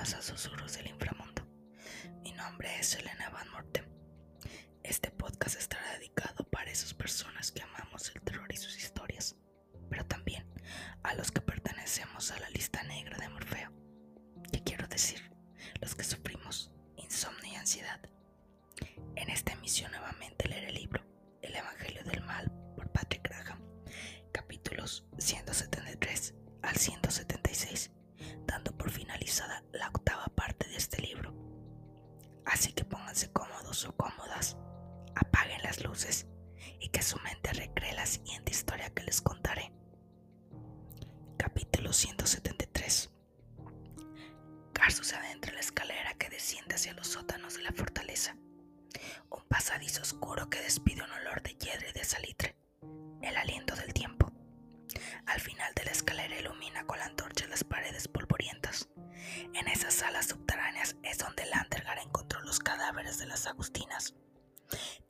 A Susurros del Inframundo. Mi nombre es Elena Van Morten. Este podcast estará dedicado para esas personas que amamos el terror y sus historias, pero también a los que pertenecemos a la lista negra de Morfeo. ¿Qué quiero decir? Los que sufrimos insomnio y ansiedad. En esta emisión nuevamente leeré el libro El Evangelio del Mal por Patrick Graham, capítulos 173 con la antorcha las paredes polvorientas. En esas salas subterráneas es donde Landergar encontró los cadáveres de las Agustinas.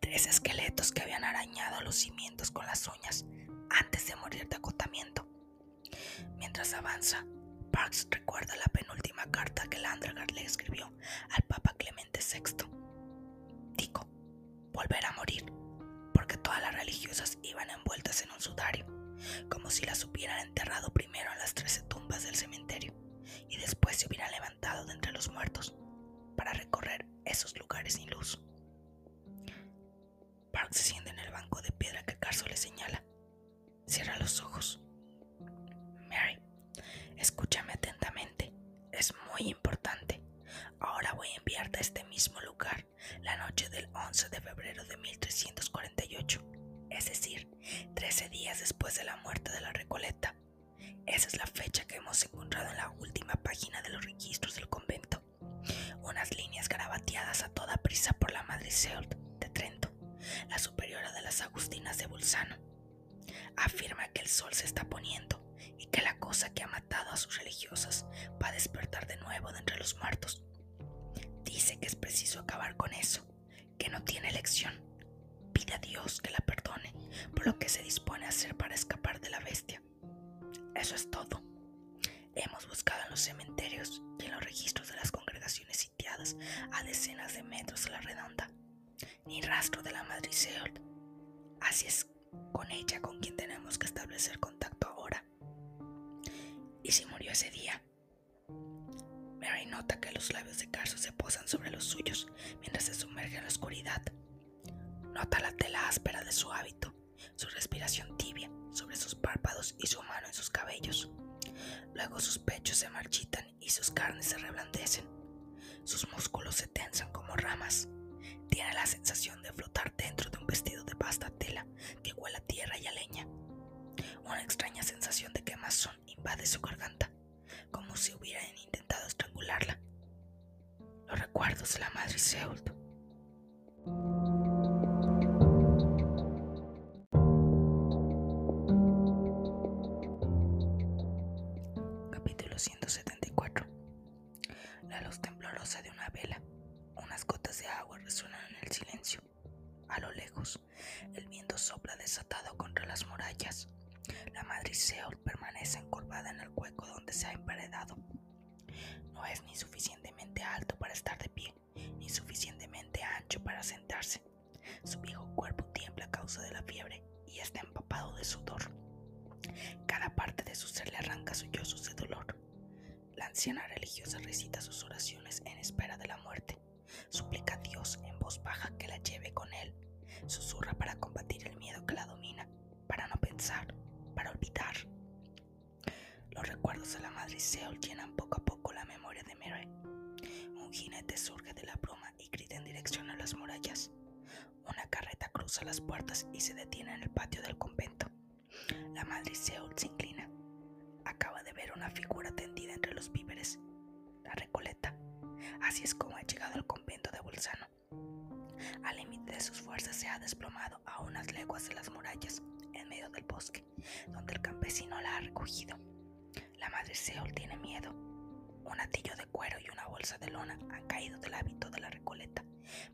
Tres esqueletos que habían arañado los cimientos con las uñas antes de morir de acotamiento. Mientras avanza, Parks recuerda la penúltima carta que Landergar le escribió al Papa Clemente VI. Dijo, volver a morir, porque todas las religiosas iban envueltas en un sudario como si las hemos encontrado en la última página de los registros del convento. Unas líneas garabateadas a toda prisa por la Madre Seold de Trento, la superiora de las Agustinas de Bolzano. Afirma que el sol se está poniendo y que la cosa que ha matado a sus religiosas va a despertar de nuevo de entre los muertos. Dice que es preciso acabar con eso, que no tiene elección pide a Dios que la perdone por lo que se dispone a hacer para escapar de la bestia. Eso es todo. Hemos buscado en los cementerios y en los registros de las congregaciones sitiadas a decenas de metros a la redonda. Ni rastro de la Madre Seold. Así es con ella con quien tenemos que establecer contacto ahora. ¿Y si murió ese día? Mary nota que los labios de Carso se posan sobre los suyos mientras se sumerge en la oscuridad. Nota la tela áspera de su hábito, su respiración tibia sobre sus párpados y su mano en sus cabellos. Luego sus pechos se marchitan y sus carnes se reblandecen. Sus músculos se tensan como ramas. Tiene la sensación de flotar dentro de un vestido de vasta tela que huele a tierra y a leña. Una extraña sensación de quemazón invade su garganta, como si hubieran intentado estrangularla. Los recuerdos de la madre Seult la luz temblorosa de una vela. Unas gotas de agua resuenan en el silencio. A lo lejos, el viento sopla desatado contra las murallas. La madriseol permanece encorvada en el hueco donde se ha emparedado. No es ni suficientemente alto para estar de pie, ni suficientemente ancho para sentarse. Su viejo cuerpo tiembla a causa de la fiebre y está empapado de sudor. Cada parte de su ser le arranca sollozos de dolor anciana religiosa recita sus oraciones en espera de la muerte. Suplica a Dios en voz baja que la lleve con él. Susurra para combatir el miedo que la domina, para no pensar, para olvidar. Los recuerdos de la madre Seol llenan poco a poco la memoria de Mary. Un jinete surge de la bruma y grita en dirección a las murallas. Una carreta cruza las puertas Así es como ha llegado al convento de Bolzano. Al límite de sus fuerzas se ha desplomado a unas leguas de las murallas, en medio del bosque, donde el campesino la ha recogido. La madre Seol tiene miedo. Un atillo de cuero y una bolsa de lona han caído del hábito de la Recoleta,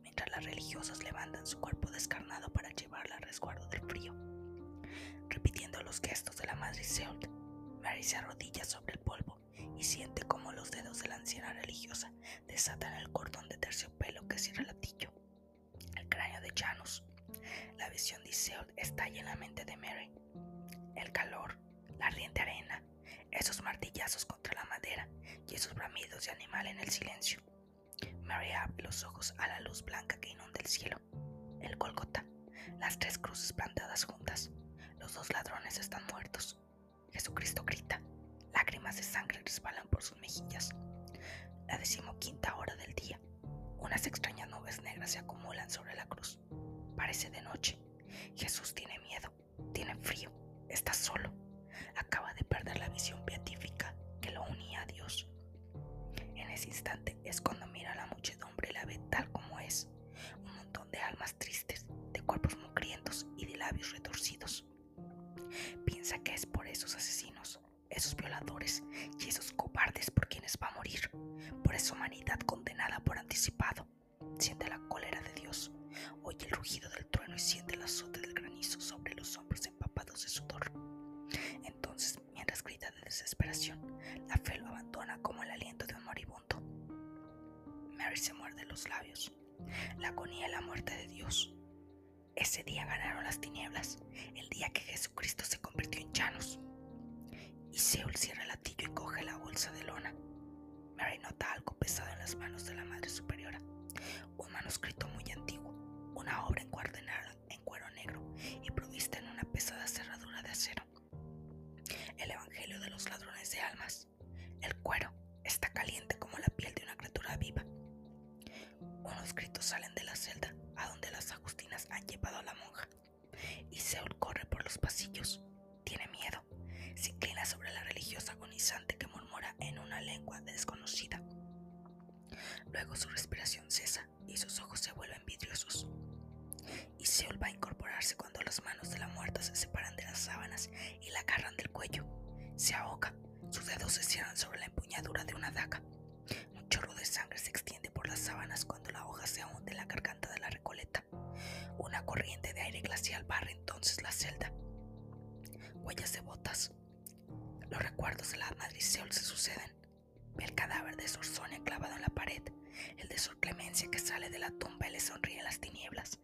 mientras las religiosas levantan su cuerpo descarnado para llevarla al resguardo del frío. Repitiendo los gestos de la madre Seol, Mary se arrodilla sobre el polvo y siente como los dedos de la anciana religiosa desatan el cordón de terciopelo que cierra el latillo. El cráneo de Janus. La visión de Iseult estalla en la mente de Mary. El calor, la ardiente arena, esos martillazos contra la madera y esos bramidos de animal en el silencio. Mary abre los ojos a la luz blanca que inunda el cielo. El Golgota, las tres cruces plantadas juntas. Los dos ladrones están muertos. Jesucristo grita. Lágrimas de sangre resbalan por sus mejillas. La decimoquinta hora del día. Unas extrañas nubes negras se acumulan sobre la cruz. Parece de noche. Jesús tiene miedo, tiene frío, está solo. Acaba de perder la visión beatífica que lo unía a Dios. En ese instante es cuando mira a la muchedumbre y la ve tal como es. Un montón de almas tristes, de cuerpos mugrientos y de labios retorcidos. Piensa que es esos violadores y esos cobardes por quienes va a morir, por esa humanidad condenada por anticipado. Siente la cólera de Dios, oye el rugido del trueno y siente el azote del granizo sobre los hombros empapados de sudor. Entonces, mientras grita de desesperación, la fe lo abandona como el aliento de un moribundo. Mary se muerde los labios. La agonía y la muerte de Dios. Ese día ganaron las tinieblas, el día que Jesucristo se convirtió en llanos. Y Seul cierra el latillo y coge la bolsa de lona. Mary nota algo pesado en las manos de la Madre Superiora. Un manuscrito muy antiguo, cuando las manos de la muerta se separan de las sábanas y la agarran del cuello. Se ahoga. Sus dedos se cierran sobre la empuñadura de una daga. Un chorro de sangre se extiende por las sábanas cuando la hoja se hunde en la garganta de la recoleta. Una corriente de aire glacial barre entonces la celda. Huellas de botas. Los recuerdos de la Madriseol se suceden. El cadáver de Sor Sonia clavado en la pared, el de Sor Clemencia que sale de la tumba y le sonríe en las tinieblas,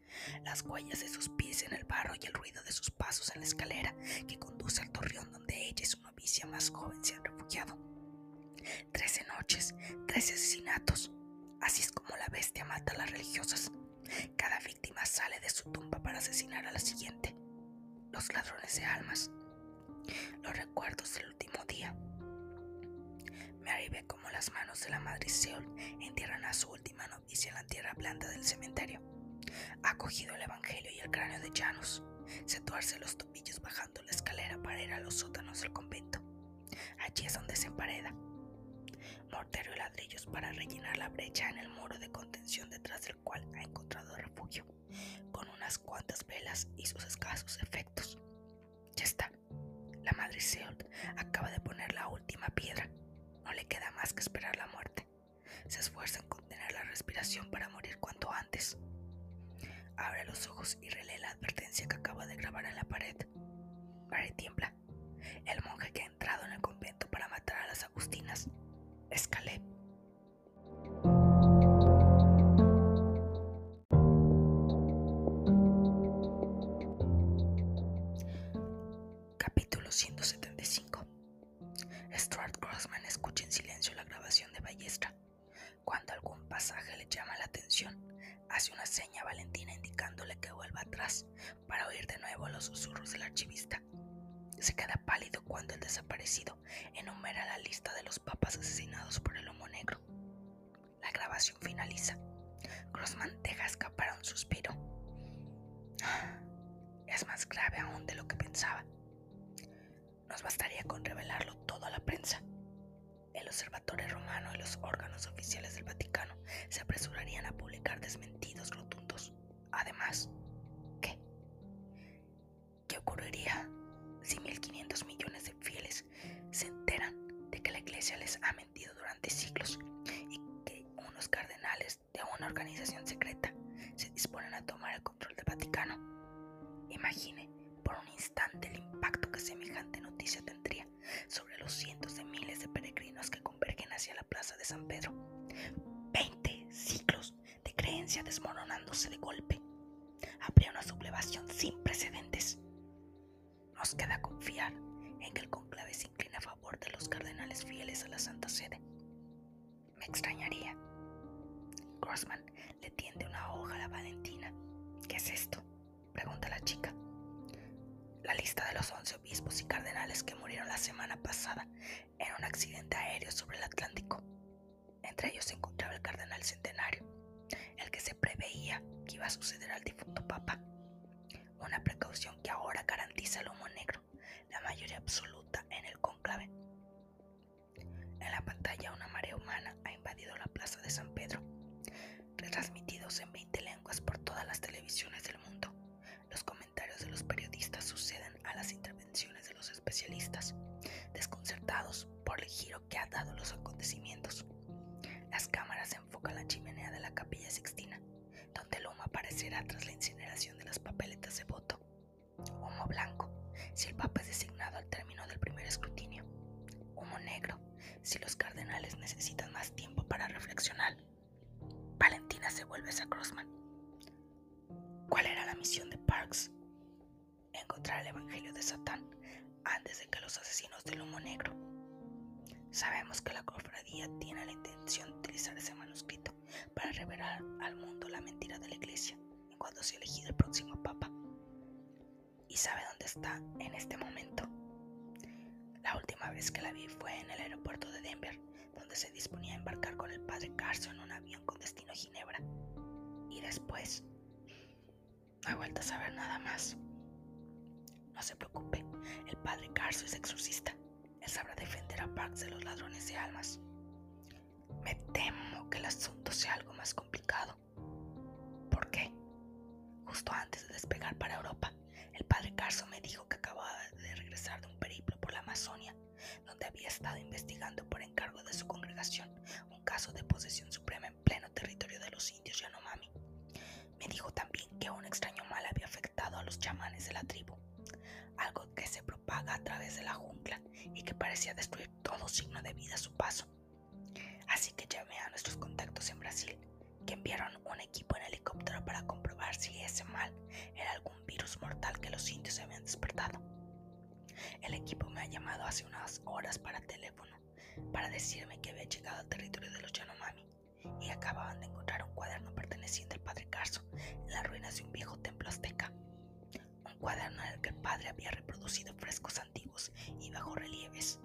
las huellas de sus pies en el barro y el ruido de sus pasos en la escalera que conduce al torreón donde ella y su novicia más joven se han refugiado. Trece noches, trece asesinatos. Así es como la bestia mata a las religiosas. Cada víctima sale de su tumba para asesinar a la siguiente. Los ladrones de almas. Los recuerdos del último día. Mary ve como las manos de la madre Seol entierran a su última novicia en la tierra blanda del cementerio. Ha cogido el evangelio y el cráneo de Janus. Se tuerce los tobillos bajando la escalera para ir a los sótanos del convento. Allí es donde se empareda. Mortero y ladrillos para rellenar la brecha en el muro de contención detrás del cual ha encontrado refugio, con unas cuantas velas y sus escasos efectos. Ya está. La madre Seold acaba de poner la última piedra. No le queda más que esperar la muerte. Se esfuerza en contener la respiración para morir cuanto antes. Abre los ojos y relee la advertencia que acaba de archivista. Se queda pálido cuando el desaparecido enumera la lista de los papas asesinados por el humo negro. La grabación finaliza. Grossman deja escapar un suspiro. Es más grave aún de lo que pensaba. Nos bastaría con revelarlo todo a la prensa. El Observatorio Romano y los órganos oficiales del Vaticano se apresurarían a publicar desmentidos rotundos. Además. ¿Qué ocurriría si 1.500 millones de fieles se enteran de que la iglesia les ha mentido durante siglos y que unos cardenales de una organización secreta se disponen a tomar el control del Vaticano. Imagine por un instante el impacto que semejante noticia tendría sobre los cientos de miles de peregrinos que convergen hacia la plaza de San Pedro. Veinte ciclos de creencia desmoronándose de golpe. Habría una sublevación sin precedentes. Nos queda confiar en que el conclave se incline a favor de los cardenales fieles a la Santa Sede. Me extrañaría. Grossman le tiende una hoja a la Valentina. ¿Qué es esto? pregunta la chica. La lista de los once obispos y cardenales que murieron la semana pasada en un accidente aéreo sobre el Atlántico. Entre ellos se encontraba el cardenal centenario, el que se preveía que iba a suceder al difunto papa. Una precaución que ahora garantiza el humo negro, la mayoría absoluta en el cónclave. En la pantalla una marea humana ha invadido la plaza de San Pedro retransmitidos en 20 lenguas por todas las televisiones del mundo. Los comentarios de los periodistas suceden a las intervenciones de los especialistas, desconcertados por el giro que han dado los acontecimientos. Las cámaras enfocan la chimenea de la capilla sixtina, donde el humo aparecerá tras la incineración si los cardenales necesitan más tiempo para reflexionar Valentina se vuelve a Crossman. ¿Cuál era la misión de Parks? Encontrar el Evangelio de Satán antes de que los asesinos del humo negro. Sabemos que la cofradía tiene la intención de utilizar ese manuscrito para revelar al mundo la mentira de la iglesia en cuanto se elegido el próximo papa. ¿Y sabe dónde está en este momento? La última vez que la vi fue en el aeropuerto de Denver donde se disponía a embarcar con el padre Carson en un avión con destino a Ginebra. Y después, no he vuelto a saber nada más. No se preocupe, el padre Carson es exorcista. Él sabrá defender a Parks de los ladrones de almas. Me temo que el asunto sea algo más complicado. ¿Por qué? Justo antes de despegar para Europa, el padre Carson me dijo que acababa de regresar de un periplo la Amazonia donde había estado para decirme que había llegado al territorio de los Yanomami y acababan de encontrar un cuaderno perteneciente al padre Carso en las ruinas de un viejo templo azteca. Un cuaderno en el que el padre había reproducido frescos antiguos y bajo relieves.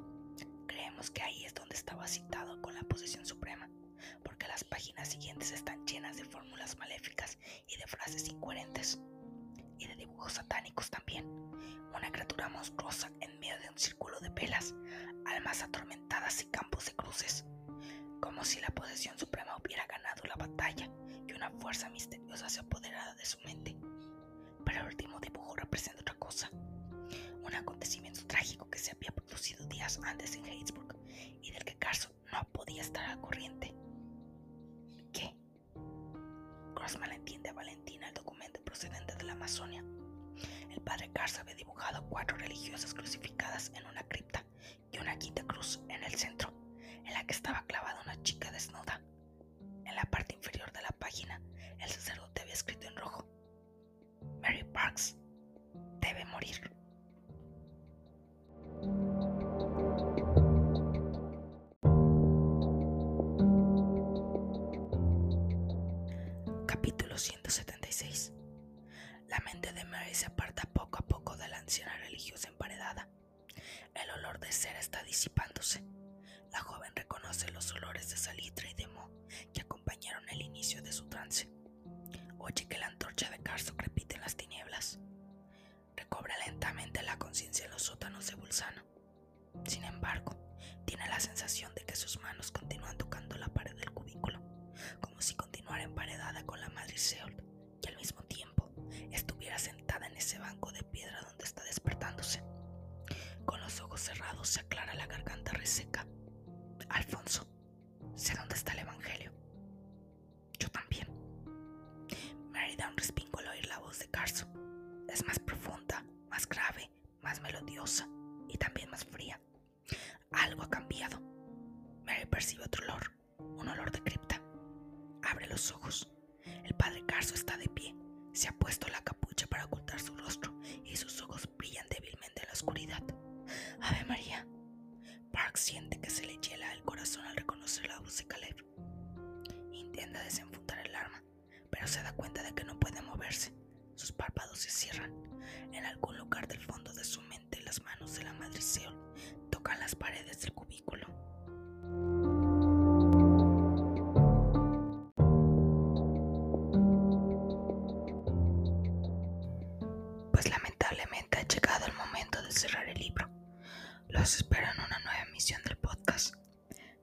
Creemos que ahí es donde estaba citado con la posesión suprema, porque las páginas siguientes están llenas de fórmulas maléficas y de frases incoherentes y de dibujos satánicos también. Una criatura monstruosa en medio de un círculo de velas, almas atormentadas y campos de cruces. Como si la posesión suprema hubiera ganado la batalla y una fuerza misteriosa se apoderara de su mente. Pero el último dibujo representa otra cosa. Un acontecimiento trágico que se había producido días antes en Hatesburg y del que Carson no podía estar al corriente. ¿Qué? Grossman entiende a Valentina el documento procedente de la Amazonia. El padre Garza había dibujado cuatro religiosas crucificadas en una cripta una quinta cruz en el centro, en la que estaba clavada una chica Es más profunda, más grave, más melodiosa y también más fría. Algo ha cambiado. Mary percibe otro olor, un olor de cripta. Abre los ojos. El padre Carso está de pie. Se ha puesto la capucha para ocultar su rostro y sus ojos brillan débilmente en la oscuridad. Ave María. Park siente que se le hiela el corazón al reconocer la voz de Caleb. Intenta desenfundar el arma, pero se da cuenta de que no puede moverse. Sus párpados se cierran. En algún lugar del fondo de su mente, las manos de la madre Seol tocan las paredes del cubículo. Pues lamentablemente ha llegado el momento de cerrar el libro. Los espero en una nueva emisión del podcast.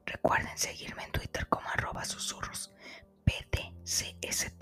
Recuerden seguirme en Twitter como arroba susurros PDCST,